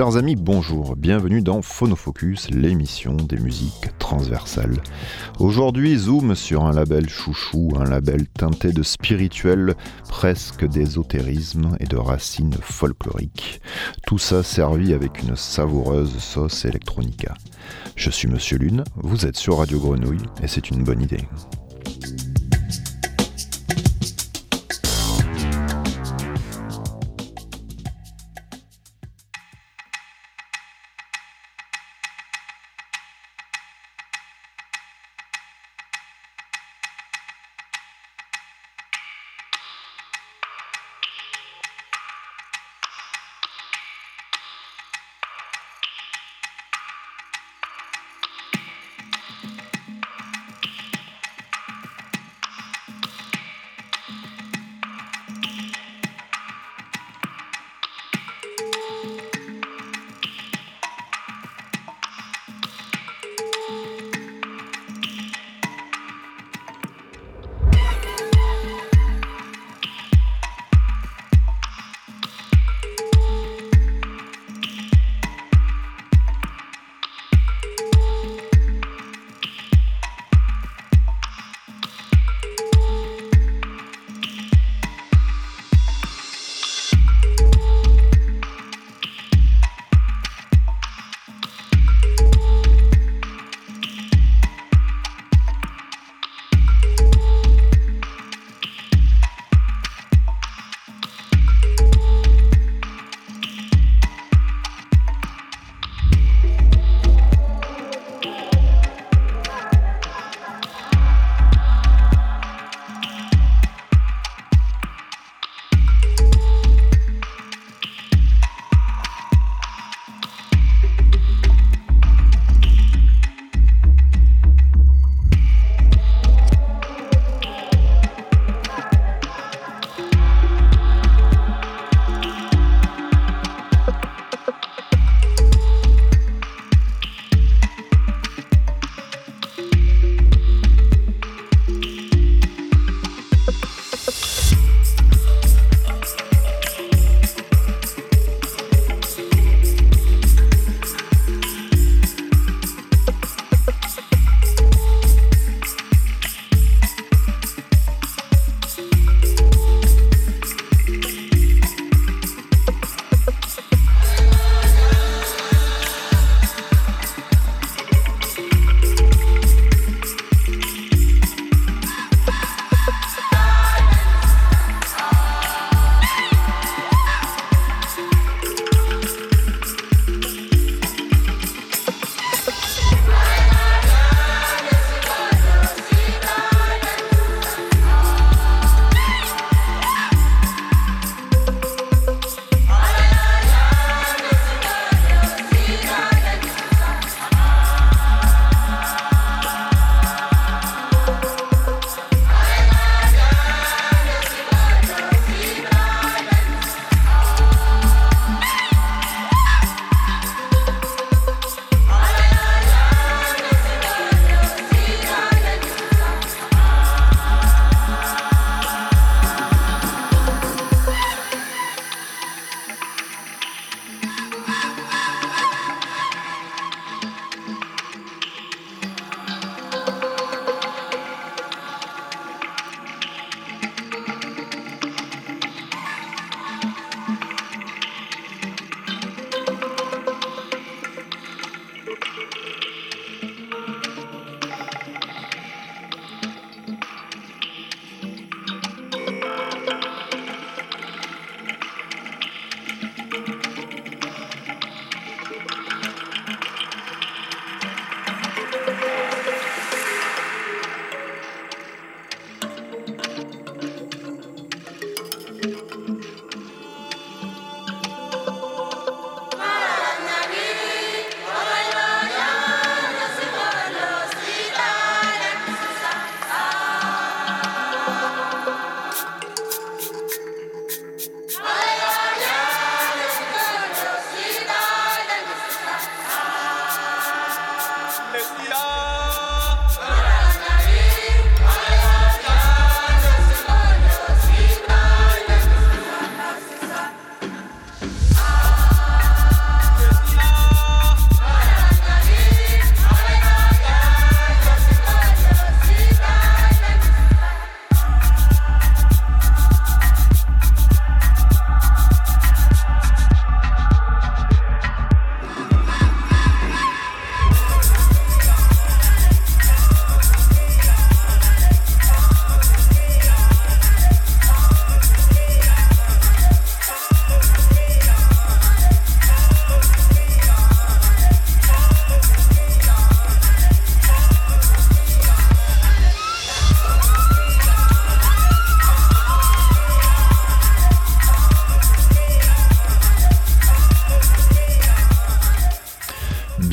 Chers amis, bonjour, bienvenue dans Phonofocus, l'émission des musiques transversales. Aujourd'hui, zoom sur un label chouchou, un label teinté de spirituel, presque d'ésotérisme et de racines folkloriques. Tout ça servi avec une savoureuse sauce electronica. Je suis Monsieur Lune, vous êtes sur Radio Grenouille et c'est une bonne idée.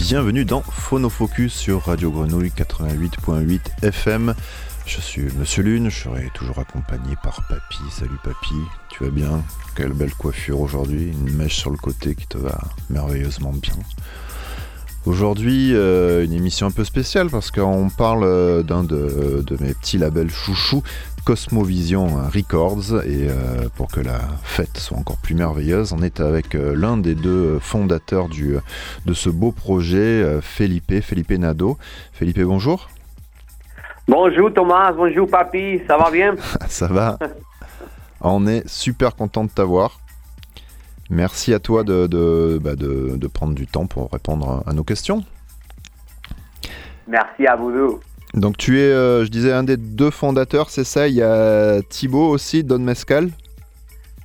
Bienvenue dans Phonofocus sur Radio Grenouille 88.8 FM. Je suis Monsieur Lune, je serai toujours accompagné par Papy. Salut Papy, tu vas bien? Quelle belle coiffure aujourd'hui, une mèche sur le côté qui te va merveilleusement bien. Aujourd'hui, euh, une émission un peu spéciale parce qu'on parle euh, d'un de, de, mes petits labels chouchous Cosmovision Records et euh, pour que la fête soit encore plus merveilleuse, on est avec euh, l'un des deux fondateurs du, de ce beau projet, euh, Felipe, Felipe Nado. Felipe, bonjour. Bonjour Thomas, bonjour papy, ça va bien? Ça va. On est super content de t'avoir. Merci à toi de, de, bah de, de, prendre du temps pour répondre à nos questions. Merci à vous deux. Donc tu es, euh, je disais, un des deux fondateurs, c'est ça? Il y a Thibaut aussi, Don Mescal?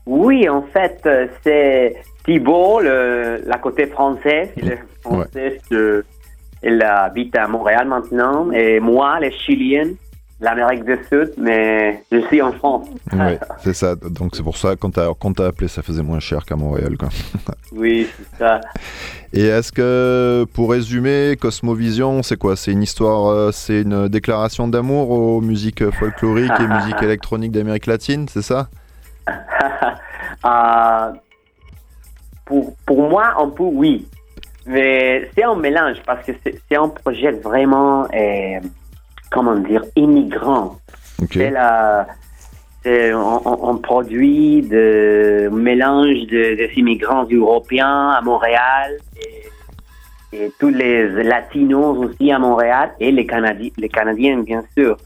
Oui, en fait, euh, c'est Thibaut, le, la côté française. Il est français, ouais. il habite à Montréal maintenant. Et moi, les Chiliennes, l'Amérique du Sud, mais je suis en France. oui, c'est ça. Donc c'est pour ça, quand t'as quand appelé, ça faisait moins cher qu'à Montréal. Quoi. oui, c'est ça. Et est-ce que, pour résumer, Cosmovision, c'est quoi? C'est une histoire, euh, c'est une déclaration d'amour aux musiques folkloriques et musiques électroniques d'Amérique latine, c'est ça? Euh, pour, pour moi, un peu oui. Mais c'est un mélange parce que c'est un projet vraiment... Euh, comment dire, immigrants. Okay. C'est la, un, produit de mélange de, des immigrants européens à Montréal et, et, tous les latinos aussi à Montréal et les Canadiens, les Canadiens bien sûr.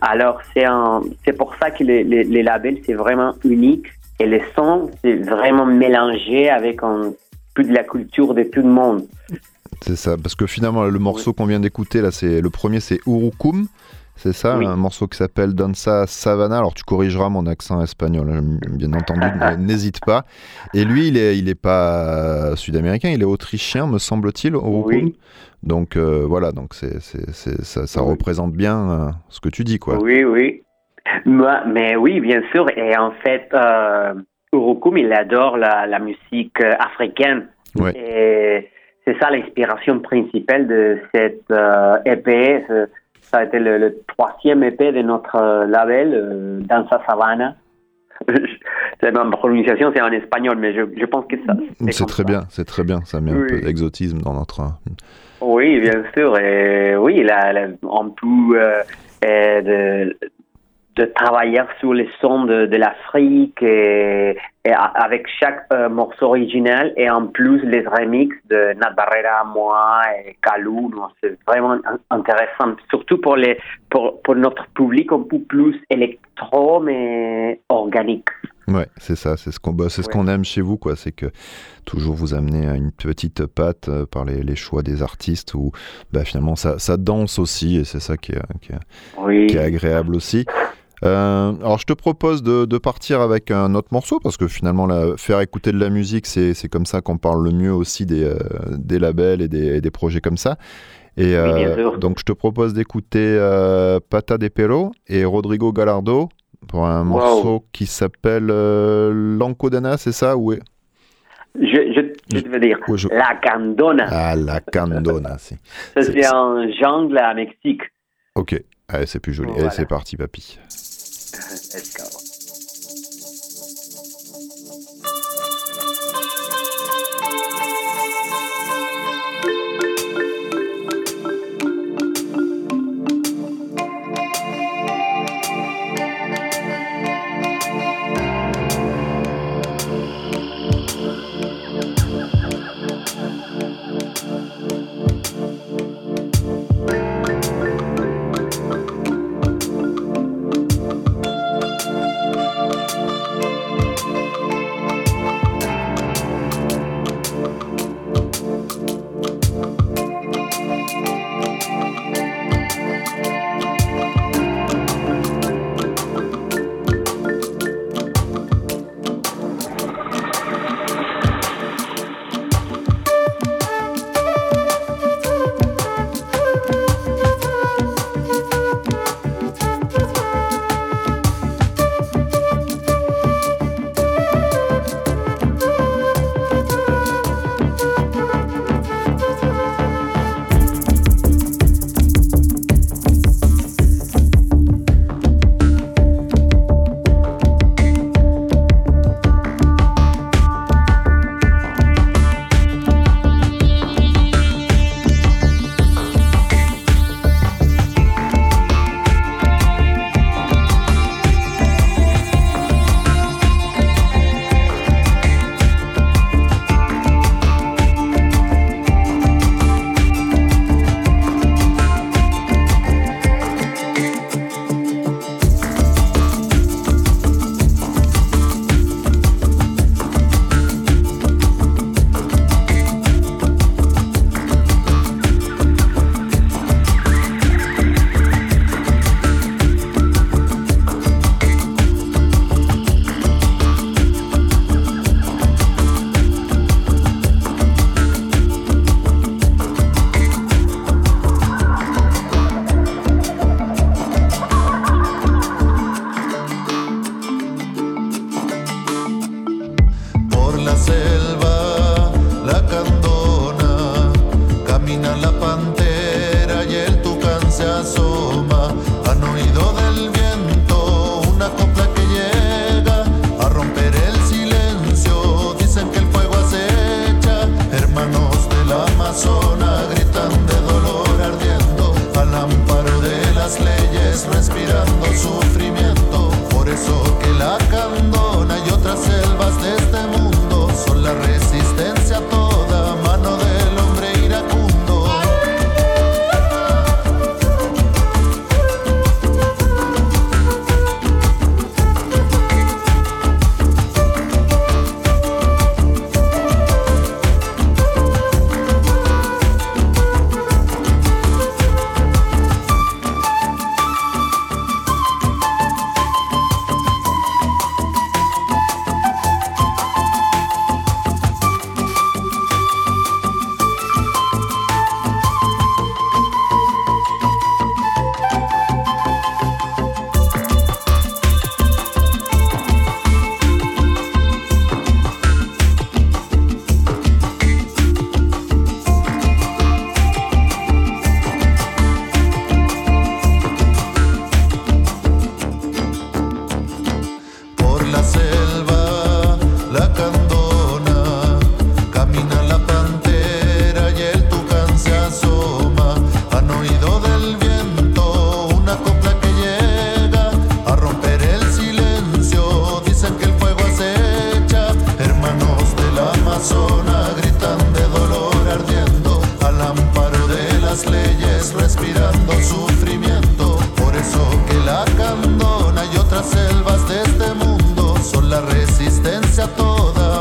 Alors c'est pour ça que les, les, les labels c'est vraiment unique et les sons c'est vraiment mélangé avec un peu de la culture de tout le monde. C'est ça, parce que finalement, le morceau oui. qu'on vient d'écouter, là, c'est le premier, c'est Urukum. C'est ça, oui. un morceau qui s'appelle Danza Savana. Alors, tu corrigeras mon accent espagnol, hein, bien entendu, n'hésite pas. Et lui, il est, il est pas sud-américain, il est autrichien, me semble-t-il, Urukum. Oui. Donc, euh, voilà, donc c'est, ça, ça représente bien euh, ce que tu dis, quoi. Oui, oui. Moi, mais oui, bien sûr. Et en fait, euh, Urukum, il adore la, la musique euh, africaine. Ouais. Et c'est ça l'inspiration principale de cette euh, EP. Ça a été le, le, troisième EP de notre euh, label, euh, Danza Savana. c'est ma prononciation, c'est en espagnol, mais je, je pense que ça. C'est très ça. bien, c'est très bien. Ça met oui. un peu d'exotisme dans notre. Oui, bien sûr. Et oui, là, là on peut euh, de, de travailler sur les sons de, de l'Afrique et, et, avec chaque euh, morceau original et en plus les remixes de Nat Barrera, moi et Kalou. C'est vraiment intéressant, surtout pour, les, pour, pour notre public un peu plus électro mais organique. Ouais, c'est ça, c'est ce qu'on bah, c'est ce qu'on aime chez vous, quoi. C'est que toujours vous amenez à une petite patte euh, par les, les, choix des artistes où bah, finalement ça, ça danse aussi et c'est ça qui est, qui est, oui. qui est agréable aussi. Euh, alors je te propose de, de, partir avec un autre morceau parce que finalement la, faire écouter de la musique c'est comme ça qu'on parle le mieux aussi des, euh, des labels et des, des, projets comme ça. Et euh, donc je te propose d'écouter euh, Pata de Perro et Rodrigo Gallardo pour un wow. morceau qui s'appelle L'Ancodana, c'est ça ou est... je, je, je, veux dire je... La Candona. Ah, la Candona, si. Ça c'est un jungle à Mexique. Ok, Allez, c'est plus joli. Allez, c'est parti, papy.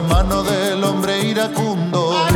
mano del hombre iracundo.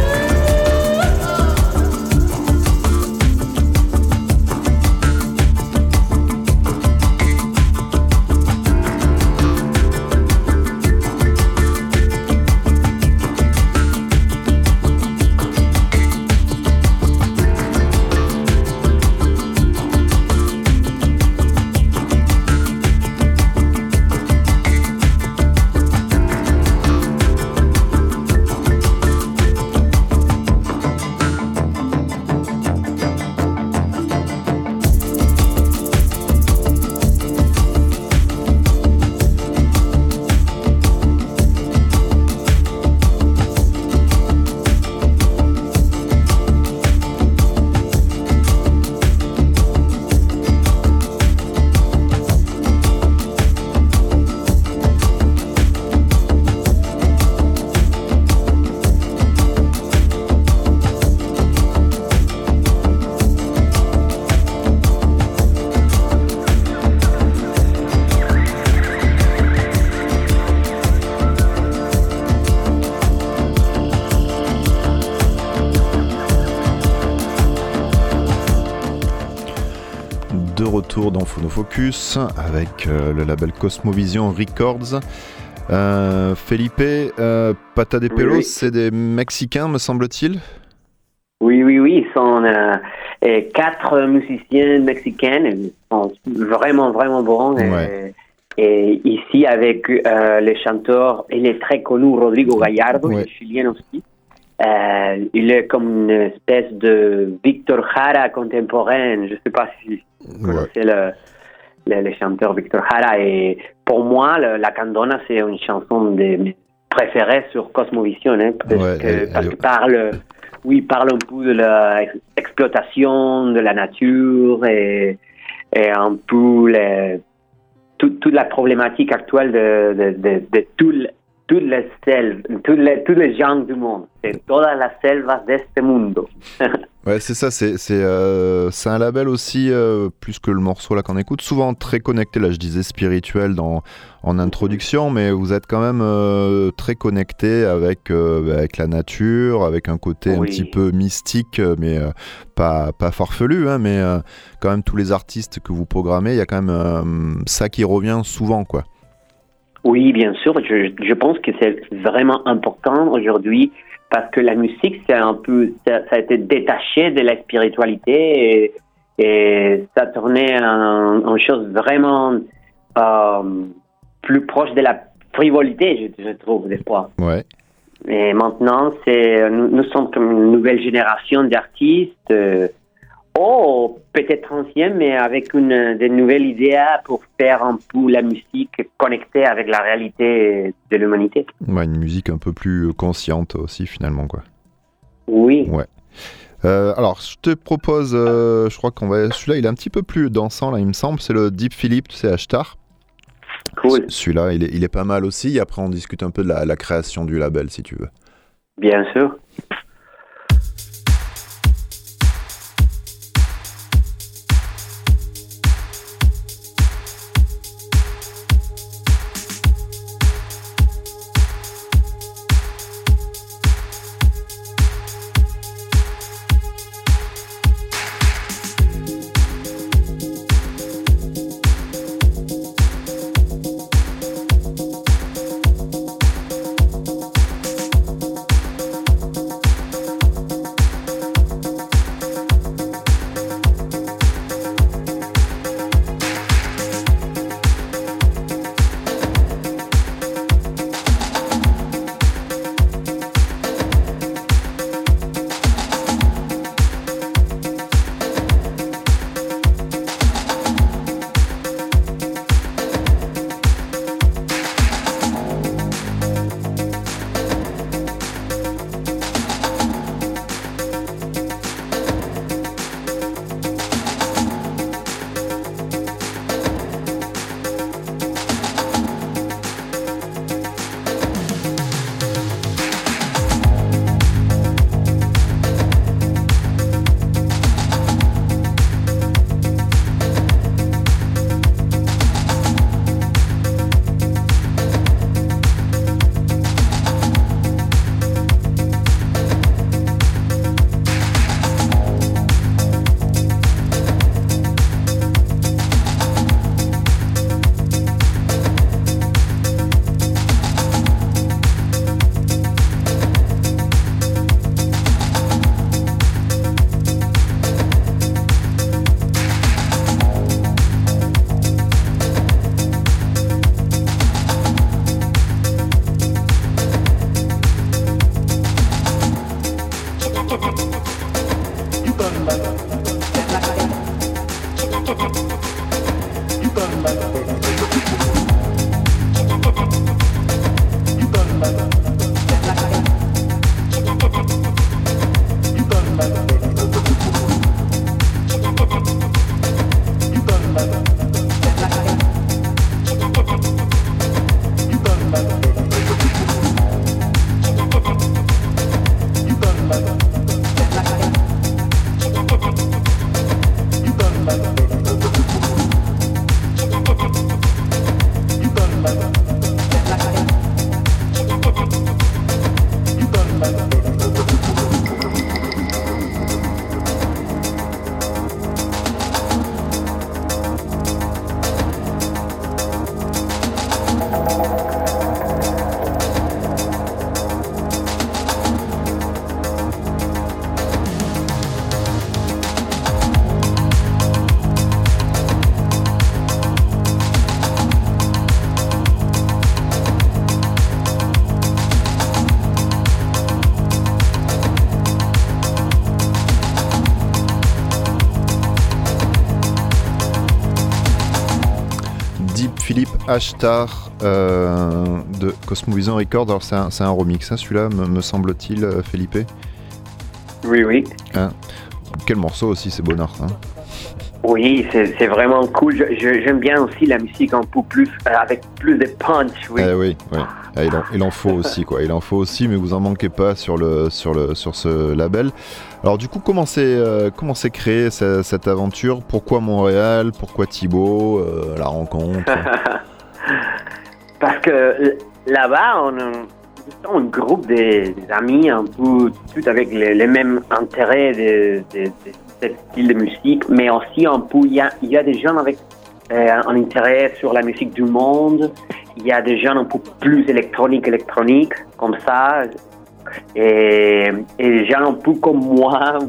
Go. dans Phonofocus avec euh, le label Cosmovision Records. Euh, Felipe, euh, Pata de Pelos, c'est des Mexicains, me semble-t-il? Oui, oui, oui. Ils sont quatre musiciens mexicains. Ils sont vraiment, vraiment bons. Et, ici, avec le chanteur, il est très connu, Rodrigo Gallardo, ouais. chilien aussi. il est comme une espèce de Victor Jara contemporain. Je ne sais pas si c'est le, le, chanteur Victor Jara. Et pour moi, la Candona, c'est une chanson de mes préférées sur Cosmovision, hein, parce, que, parle, oui, parle un peu de l'exploitation de la nature et, et un peu toute, la problématique actuelle de, de, de, de tout toutes les selvas, tous les, tous les gens du monde, c'est todas las selvas de este mundo. ouais, c'est ça, c'est c'est euh, un label aussi, euh, plus que le morceau là qu'on écoute, souvent très connecté, là je disais spirituel dans, en introduction, mais vous êtes quand même euh, très connecté avec, bah, avec la nature, avec un côté un petit peu mystique, mais pas, pas farfelu, hein, mais quand même tous les artistes que vous programmez, il y a quand même ça qui revient souvent, quoi. Oui, bien sûr. Je, je pense que c'est vraiment important aujourd'hui parce que la musique, c'est un peu, ça, a été détaché de la spiritualité et, et ça tournait en, en chose vraiment euh, plus proche de la frivolité, je, je trouve, des fois. Ouais. Et maintenant, c'est nous, nous sommes comme une nouvelle génération d'artistes. euh, oh, peut-être anciens, mais avec une des nouvelles idées pour faire un peu la musique connectée avec la réalité de l'humanité. Ouais, une musique un peu plus consciente aussi finalement quoi. Oui. Ouais. Euh, alors, je te propose, euh, je crois qu'on va. Celui-là, il est un petit peu plus dansant, là, il me semble. C'est le Deep Philippe, tu sais, Ashtar. Cool. Celui-là, il est, il est pas mal aussi. Et après, on discute un peu de la, la création du label, si tu veux. Bien sûr. Ashtar euh, de Cosmovision Records. Alors, c'est un, remix, hein, celui-là, me, me semble-t-il, euh, Felipe. Oui, oui. Quel morceau aussi, c'est Bonnard. Hein. Oui, c'est vraiment cool. J'aime bien aussi la musique un peu plus, euh, avec plus de punch, oui. Eh oui, oui. Ah, il, en, il en faut aussi, quoi. Il en faut aussi, mais vous en manquez pas sur, le, sur, le, sur ce label. Alors, du coup, comment s'est euh, créée ce- cette aventure? Pourquoi Montréal? Pourquoi Thibaut? Euh, La rencontre? Parce que là-bas, on a un groupe de- d'amis un peu tout avec les, les mêmes intérêts de, de, ce style de musique, mais aussi un peu, il y a, il des gens avec euh, un intérêt sur la musique du monde, il y a des gens un peu plus électroniques, électroniques, comme ça, et, des gens un peu comme moi,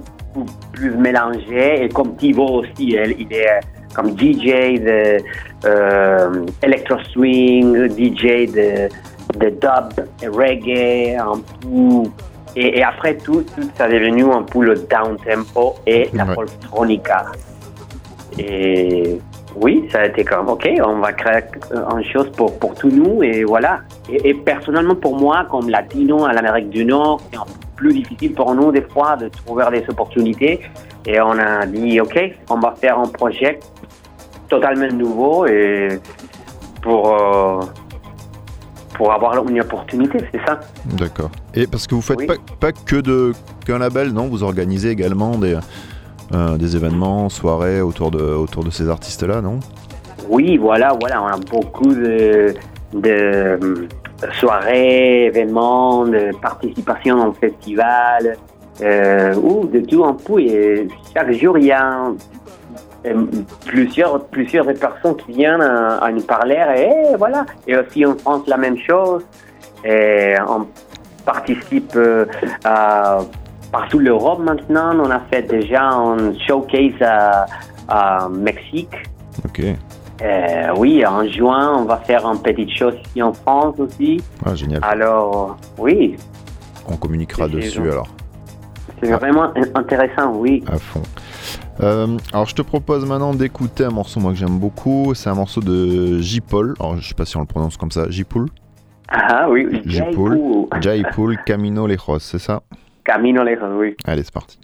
plus mélangés, et comme Thibaut aussi, elle- il est comme DJ de euh, electro swing, DJ de de dub, reggae, un peu. Et, après tout, tout ça est devenu un peu le down tempo et la folktronica. Et oui, ça a été comme, ok, on va créer une chose pour, pour tous nous, et voilà. Et, personnellement, pour moi, comme latino à l'Amérique du Nord, c'est un peu plus difficile pour nous, des fois, de trouver des opportunités. Et on a dit, ok, on va faire un projet totalement nouveau et pour, euh, pour avoir une opportunité, c'est ça. D'accord. Et parce que vous faites pas, pas que de qu'un label, non? Vous organisez également des euh, des événements, soirées autour de, autour de ces artistes-là, non? Oui, voilà, voilà, on a beaucoup de, de soirées, événements, de participation en festival, euh, ou de tout un peu. Et chaque jour, il y a plusieurs, plusieurs personnes qui viennent à, nous parler. Et voilà. Et aussi en France, la même chose. Et on participe à partout l'Europe maintenant. On a fait déjà un showcase à, Mexique. Ok. Euh, oui, en juin, on va faire une petite chose ici en France aussi. Ah, génial. Alors, oui. On communiquera dessus alors. C'est vraiment intéressant, oui. À fond. Euh, alors je te propose maintenant d'écouter un morceau moi que j'aime beaucoup. C'est un morceau de J-Paul. Alors je sais pas si on le prononce comme ça. J-Paul. Ah oui, J-Paul. J-Paul Camino Lejos, c'est ça Camino lejos, oui. Allez, c'est parti.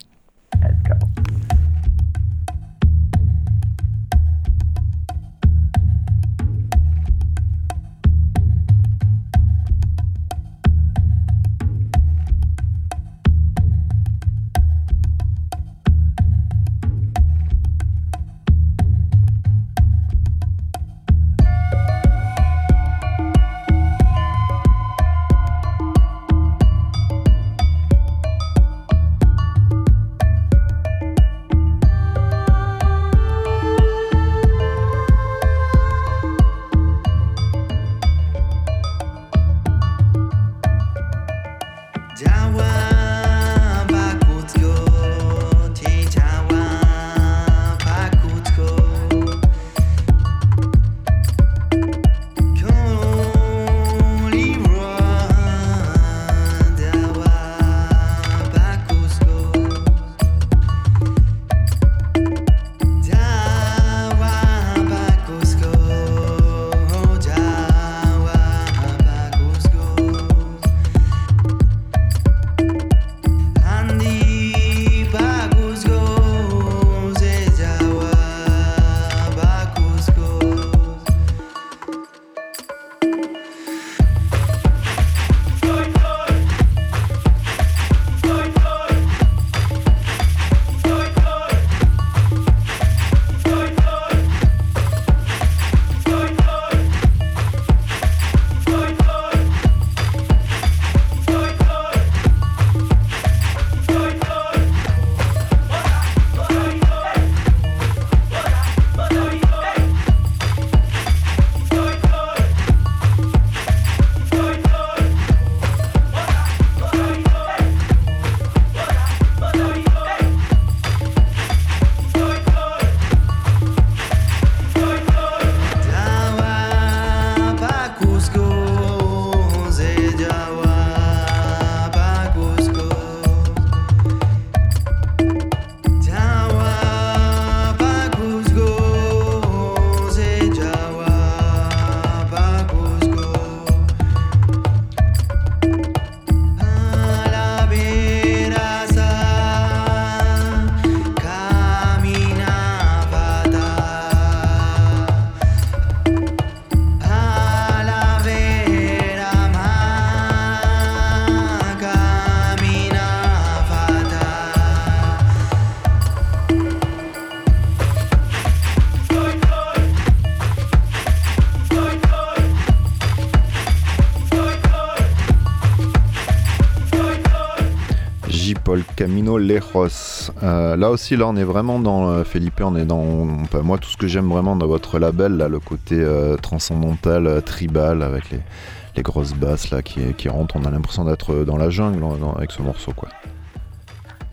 Lejos. Euh, là aussi, là, on est vraiment dans euh, Felipe. On est dans moi tout ce que j'aime vraiment dans votre label, là, le côté euh, transcendantal, tribal, avec les, grosses basses là qui, qui rentrent. On a l'impression d'être dans la jungle avec ce morceau, quoi.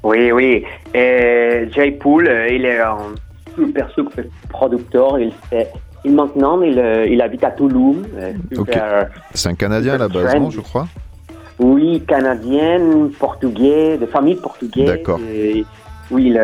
Oui, oui. Et Jay Pool, il est un super super producteur. Il fait il maintenant, il, euh, il habite à Toulouse. euh, Ok. super- C'est un Canadien à la base, non, je crois? Oui, canadienne, portugais, de famille portugaise. D'accord. Et Oui, il,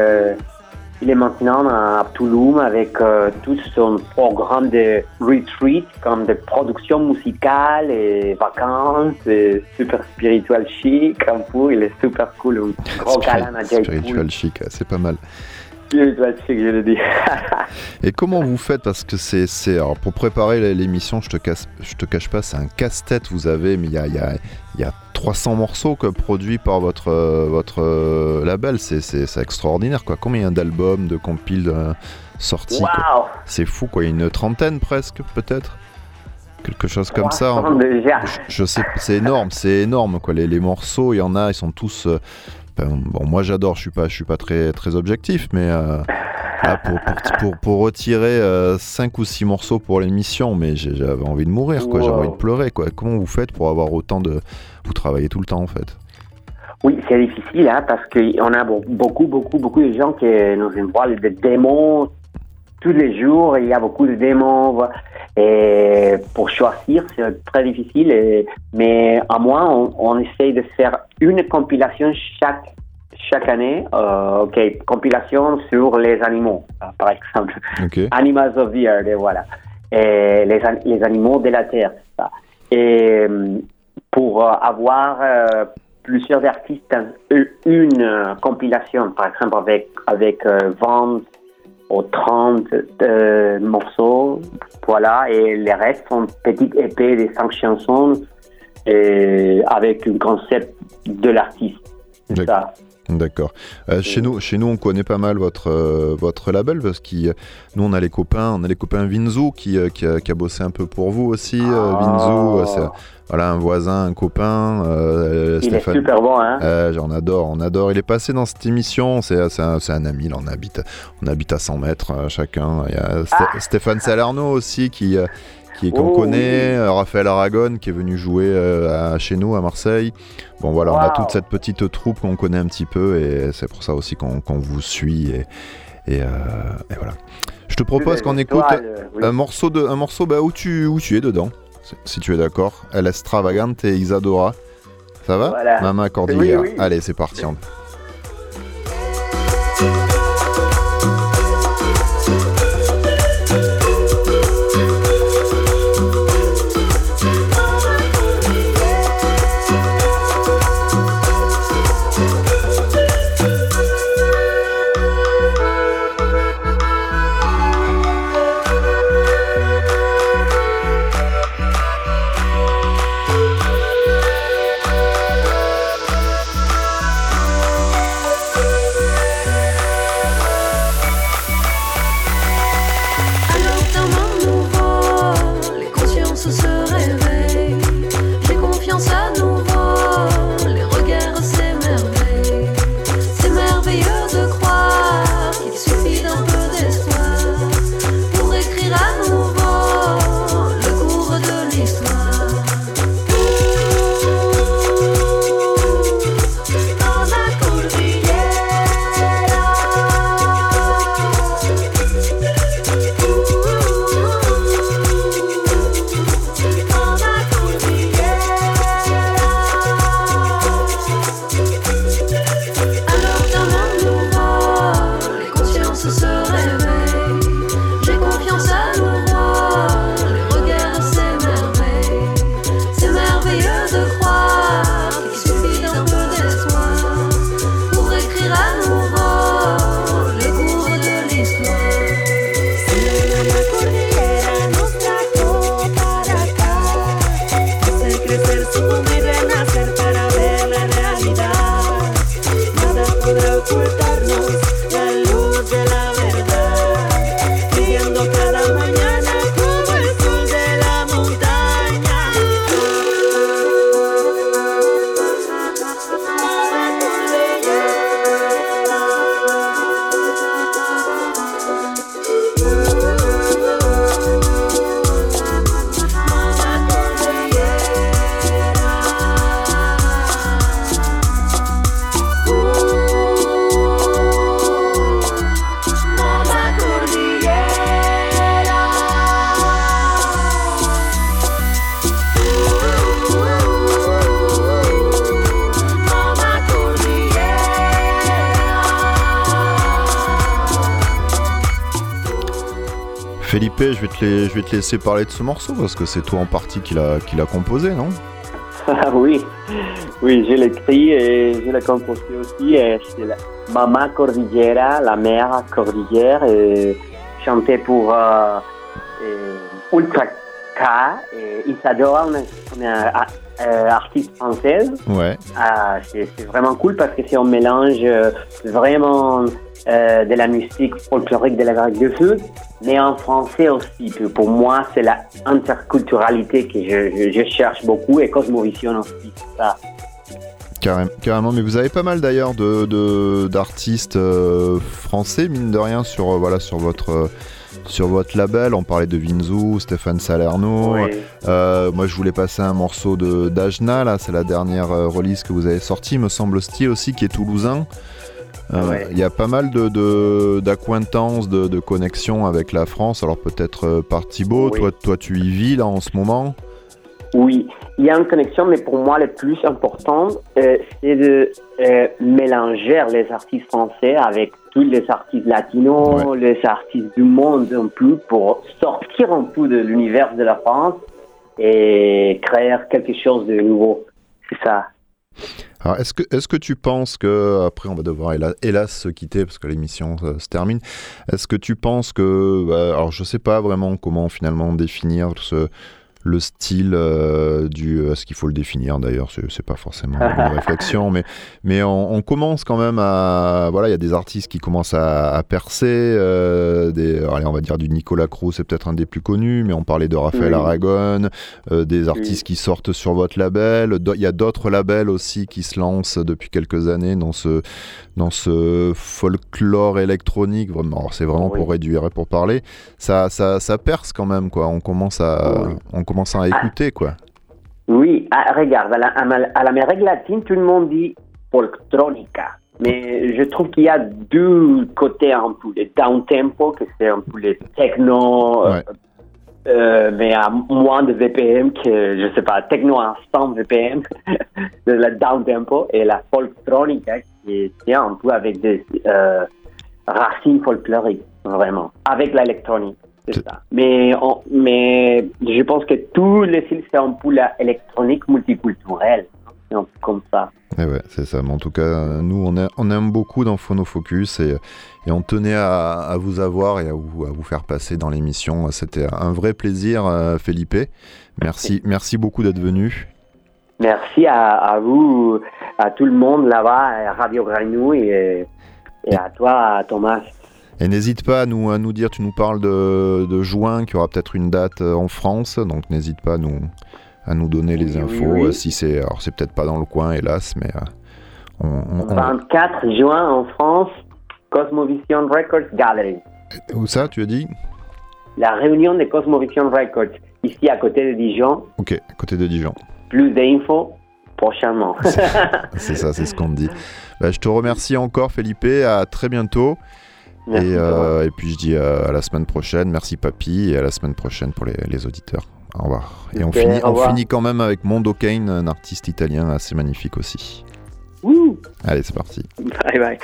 il est maintenant à Toulouse avec euh, tout son programme de retreat, comme de production musicale et vacances, et super spirituel chic, un peu. Il est super cool, gros Spiri- câlin à Jaipur. Spiritual chic, c'est pas mal. Et comment vous faites Parce que c'est, alors pour préparer l'émission, je te casse, je te cache pas, c'est un casse-tête. Vous avez, mais il y a, y a, y a 300 morceaux que produits par votre euh, votre euh, label. C'est, extraordinaire quoi. Combien d'albums, de compiles euh, sortis! C'est fou quoi. Une trentaine presque peut-être. Quelque chose comme ça. 300 déjà. Je, je sais, c'est énorme, c'est énorme quoi. Les, les morceaux, il y en a, ils sont tous. Euh, bon, moi j'adore, je suis pas, je suis pas très très objectif, mais euh, là, pour, pour, pour, pour retirer 5 ou 6 morceaux pour l'émission, mais j'avais envie de mourir quoi, j'avais envie de pleurer quoi. Comment vous faites pour avoir autant de, vous travaillez tout le temps en fait? Oui, c'est difficile hein, parce qu'on a be- beaucoup, beaucoup, beaucoup de gens qui nous envoient des démos tous les jours. Il y a beaucoup de démos et pour choisir, c'est très difficile. et- mais à moi, on, on essaye de faire une compilation chaque chaque année. Euh, ok, compilation sur les animaux, euh, par exemple. Ok. Animals of the Earth, et voilà. Et les, les animaux de la Terre. ça. Et euh, pour avoir euh, plusieurs artistes une compilation, par exemple avec, avec euh, 20 ou 30 euh, morceaux, voilà, et les restes sont petites épées de 5 chansons et avec un concept de l'artiste. C'est ça. D'accord. Euh, chez nous, chez nous, on connaît pas mal votre euh, votre label parce que nous, on a les copains, on a les copains Vinzu qui, euh, qui, a, qui a bossé un peu pour vous aussi. Vinzu, euh, c'est voilà un voisin, un copain. euh, Il est Stéphane. super bon, hein. On adore, on adore. Il est passé dans cette émission. C'est c'est un, ami. Là, on habite, on habite à 100 mètres chacun. Il y a Sté- Stéphane Salerno aussi qui, qui qu'on. Oh, connaît. oui. euh, Raphaël Aragon qui est venu jouer euh, à- chez nous à Marseille. Bon voilà, on a toute cette petite troupe qu'on connaît un petit peu et c'est pour ça aussi qu'on vous suit et, et, euh, et voilà. Je te propose qu'on écoute oui. un morceau de, un morceau bah, où tu, où tu es dedans, si- tu es d'accord. Elle extravagante et Isadora. Ça va? Voilà. Mama Cordillera. Oui, oui. Allez, c'est parti. on- Je vais, te laisser parler de ce morceau parce que c'est toi en partie qui l'a composé, non? Oui, oui, je l'écris et je l'ai composé aussi. C'est la Mama Cordillera, la mère Cordillère, et chanté pour euh, Ultra K et Isadora, on est, euh, artiste française. Ouais. Ah, c'est vraiment cool parce que c'est un mélange euh, vraiment euh, de la musique folklorique de l'Amérique du Sud, mais en français aussi. Pour moi, c'est la interculturalité que je, je, cherche beaucoup et Cosmovision aussi, ça. Carrément, mais vous avez pas mal d'ailleurs d'artistes de, français, mine de rien, sur, voilà, sur votre sur votre label. On parlait de Vinzou, Stéphane Salerno. Euh, moi, je voulais passer un morceau de d'Ajna, là, c'est la dernière euh, release que vous avez sortie, me semble-t-il aussi, qui est toulousain. Euh, il y a pas mal d'acquaintances, de, de, de, connexions avec la France. Alors peut-être par Thibaut, toi, toi tu y vis là en ce moment? Oui, il y a une connexion, mais pour moi, le plus important, c'est de mélanger les artistes français avec tous les artistes latinos, les artistes du monde un peu pour sortir un peu de l'univers de la France et créer quelque chose de nouveau. C'est ça. Alors, est-ce que, est que tu penses que, après on va devoir hélas, se quitter parce que l'émission euh, se termine, est-ce que tu penses que, bah, alors je sais pas vraiment comment finalement définir ce, le style euh, du. Euh, est-ce qu'il faut le définir d'ailleurs C'est pas forcément une réflexion, mais, mais on, commence quand même à. Voilà, il y a des artistes qui commencent à, percer. Euh, des, allez, on va dire du Nicolas Cruz, c'est peut-être un des plus connus, mais on parlait de Raphaël Aragon, des artistes qui sortent sur votre label. Il y a d'autres labels aussi qui se lancent depuis quelques années dans ce, dans ce folklore électronique. Vraiment, c'est vraiment pour réduire et pour parler. Ça, ça, ça perce quand même, quoi. On commence à. On commençant à écouter, quoi. Oui, ah, regarde, à l'Amérique latine, tout le monde dit folktronica. Mais je trouve qu'il y a deux côtés un peu. Le down tempo, que c'est un peu le techno, euh, euh, mais à moins de VPM que, je sais pas, techno à 100 VPM, de la down tempo, et la folktronica, qui est un peu avec des euh, racines folkloriques, vraiment, avec l'électronique. Mais, mais je pense que tous les styles, c'est un peu électronique multiculturelle. comme ça. Eh ouais, c'est ça. Mais en tout cas, nous, on, on aime beaucoup dans Phonofocus et, et on tenait à, vous avoir et à vous, à vous faire passer dans l'émission. C'était un vrai plaisir, euh, Felipe. Merci, merci beaucoup d'être venu. Merci à, à, vous, à tout le monde là-bas, à Radio Gragnou et, et à toi, Thomas. Et n'hésite pas à nous, à nous dire, tu nous parles de, de juin, qu'il y aura peut-être une date euh, en France, donc n'hésite pas à nous, à nous donner les infos. Euh, si c'est, alors c'est peut-être pas dans le coin, hélas, mais euh, on, 24 juin en France, Cosmovision Records Gallery. Où ça, tu as dit? La réunion de Cosmovision Records, ici à côté de Dijon. Ok, à côté de Dijon. Plus d'infos prochainement. c'est ça, c'est ce qu'on te dit. Bah, je te remercie encore, Felipe. À très bientôt. Euh, et, puis je dis à la semaine prochaine. Merci Papy et à la semaine prochaine pour les, auditeurs. Au revoir. Et on, finit, on finit quand même avec Mondo Kane, un artiste italien assez magnifique aussi. Allez, c'est parti. Bye bye.